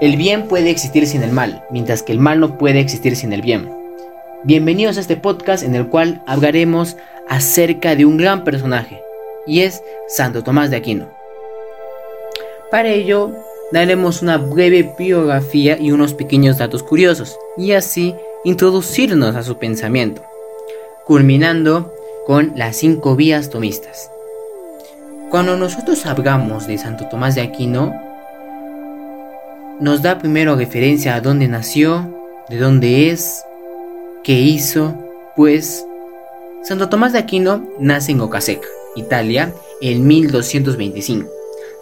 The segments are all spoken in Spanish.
El bien puede existir sin el mal, mientras que el mal no puede existir sin el bien. Bienvenidos a este podcast en el cual hablaremos acerca de un gran personaje, y es Santo Tomás de Aquino. Para ello, daremos una breve biografía y unos pequeños datos curiosos, y así introducirnos a su pensamiento, culminando con las cinco vías tomistas. Cuando nosotros hablamos de Santo Tomás de Aquino, nos da primero referencia a dónde nació, de dónde es, qué hizo, pues Santo Tomás de Aquino nace en Ocasec, Italia, en 1225,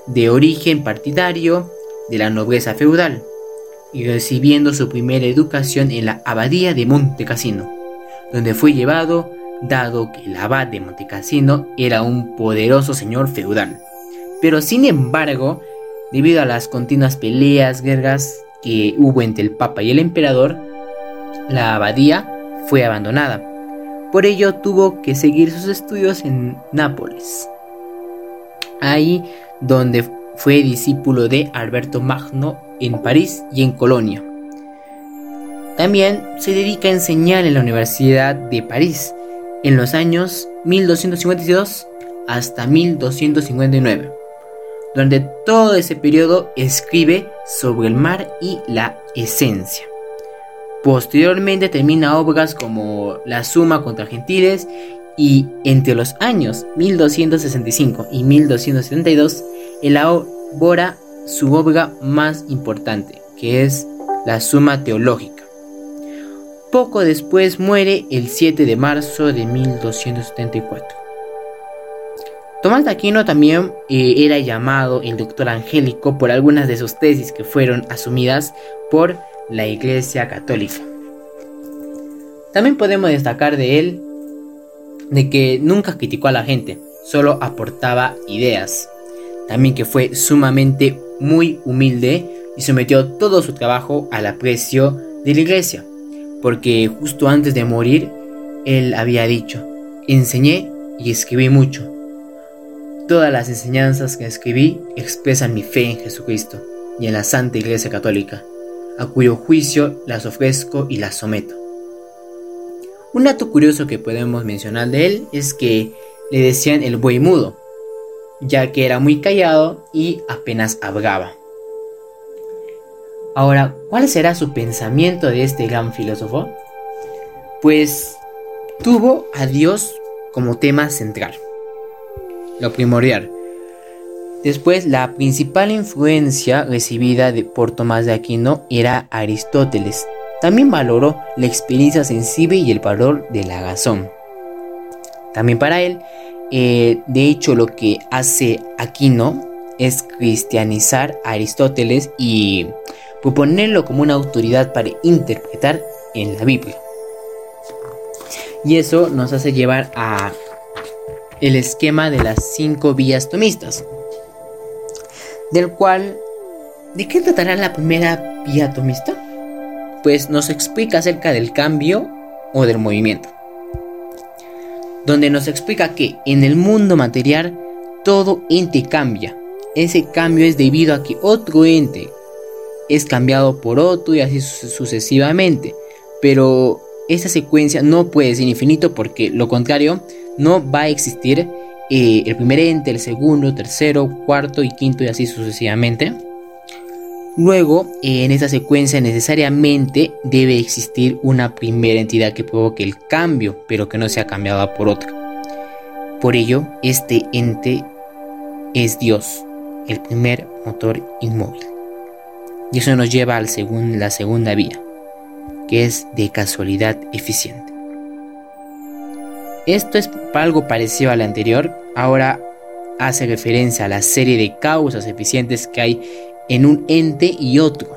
de origen partidario de la nobleza feudal, y recibiendo su primera educación en la abadía de Monte Cassino, donde fue llevado dado que el abad de Montecassino era un poderoso señor feudal. Pero sin embargo, Debido a las continuas peleas, guerras que hubo entre el Papa y el Emperador, la abadía fue abandonada. Por ello tuvo que seguir sus estudios en Nápoles. Ahí donde fue discípulo de Alberto Magno en París y en Colonia. También se dedica a enseñar en la Universidad de París en los años 1252 hasta 1259. Durante todo ese periodo escribe sobre el mar y la esencia. Posteriormente termina obras como La Suma contra Gentiles y entre los años 1265 y 1272 elabora su obra más importante, que es La Suma Teológica. Poco después muere el 7 de marzo de 1274. Tomás de Aquino también eh, era llamado el doctor angélico por algunas de sus tesis que fueron asumidas por la Iglesia Católica. También podemos destacar de él de que nunca criticó a la gente, solo aportaba ideas. También que fue sumamente muy humilde y sometió todo su trabajo al aprecio de la iglesia, porque justo antes de morir él había dicho, enseñé y escribí mucho, Todas las enseñanzas que escribí expresan mi fe en Jesucristo y en la Santa Iglesia Católica, a cuyo juicio las ofrezco y las someto. Un dato curioso que podemos mencionar de él es que le decían el buey mudo, ya que era muy callado y apenas hablaba. Ahora, ¿cuál será su pensamiento de este gran filósofo? Pues tuvo a Dios como tema central lo primordial. Después, la principal influencia recibida por Tomás de Aquino era Aristóteles. También valoró la experiencia sensible y el valor de la razón. También para él, eh, de hecho, lo que hace Aquino es cristianizar a Aristóteles y proponerlo como una autoridad para interpretar en la Biblia. Y eso nos hace llevar a el esquema de las cinco vías tomistas, del cual, ¿de qué tratará la primera vía tomista? Pues nos explica acerca del cambio o del movimiento, donde nos explica que en el mundo material todo ente cambia. Ese cambio es debido a que otro ente es cambiado por otro y así sucesivamente. Pero esta secuencia no puede ser infinito porque lo contrario no va a existir eh, el primer ente, el segundo, tercero, cuarto y quinto y así sucesivamente. Luego, eh, en esta secuencia necesariamente debe existir una primera entidad que provoque el cambio, pero que no sea cambiada por otra. Por ello, este ente es Dios, el primer motor inmóvil. Y eso nos lleva a la segunda vía, que es de casualidad eficiente. Esto es algo parecido a la anterior, ahora hace referencia a la serie de causas eficientes que hay en un ente y otro.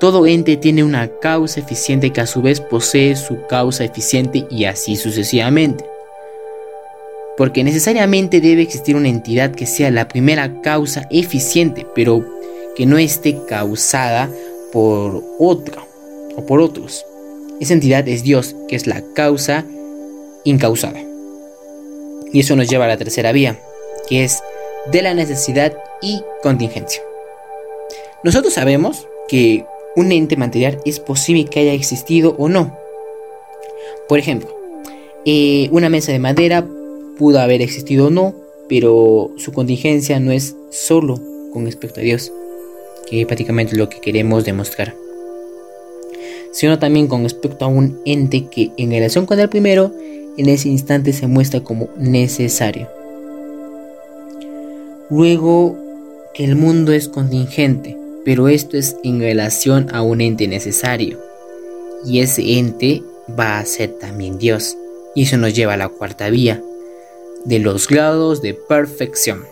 Todo ente tiene una causa eficiente que a su vez posee su causa eficiente y así sucesivamente. Porque necesariamente debe existir una entidad que sea la primera causa eficiente, pero que no esté causada por otra o por otros. Esa entidad es Dios, que es la causa incausada. Y eso nos lleva a la tercera vía, que es de la necesidad y contingencia. Nosotros sabemos que un ente material es posible que haya existido o no. Por ejemplo, eh, una mesa de madera pudo haber existido o no, pero su contingencia no es solo con respecto a Dios, que es prácticamente lo que queremos demostrar, sino también con respecto a un ente que en relación con el primero, en ese instante se muestra como necesario. Luego, que el mundo es contingente, pero esto es en relación a un ente necesario. Y ese ente va a ser también Dios. Y eso nos lleva a la cuarta vía, de los grados de perfección.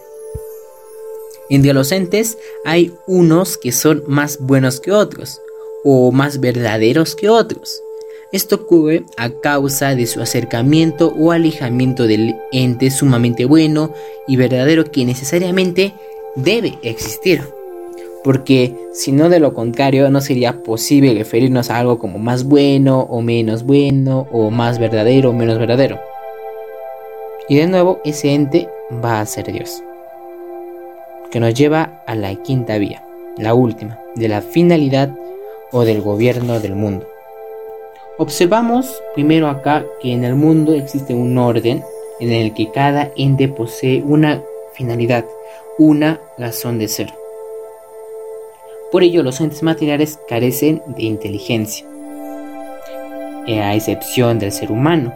Entre los entes hay unos que son más buenos que otros, o más verdaderos que otros. Esto ocurre a causa de su acercamiento o alejamiento del ente sumamente bueno y verdadero que necesariamente debe existir porque si no de lo contrario no sería posible referirnos a algo como más bueno o menos bueno o más verdadero o menos verdadero. Y de nuevo ese ente va a ser Dios, que nos lleva a la quinta vía, la última, de la finalidad o del gobierno del mundo. Observamos primero acá que en el mundo existe un orden en el que cada ente posee una finalidad, una razón de ser. Por ello, los entes materiales carecen de inteligencia, eh, a excepción del ser humano,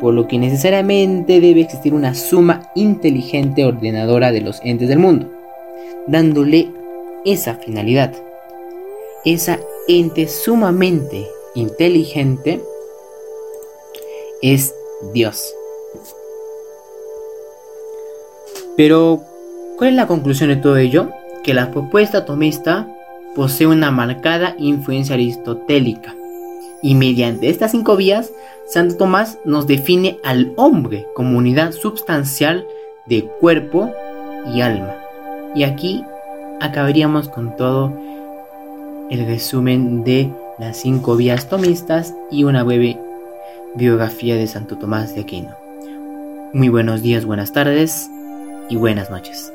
por lo que necesariamente debe existir una suma inteligente ordenadora de los entes del mundo, dándole esa finalidad. Esa ente sumamente inteligente es Dios. Pero, ¿cuál es la conclusión de todo ello? Que la propuesta atomista posee una marcada influencia aristotélica. Y mediante estas cinco vías, Santo Tomás nos define al hombre como unidad substancial de cuerpo y alma. Y aquí acabaríamos con todo el resumen de las cinco vías tomistas y una breve biografía de Santo Tomás de Aquino. Muy buenos días, buenas tardes y buenas noches.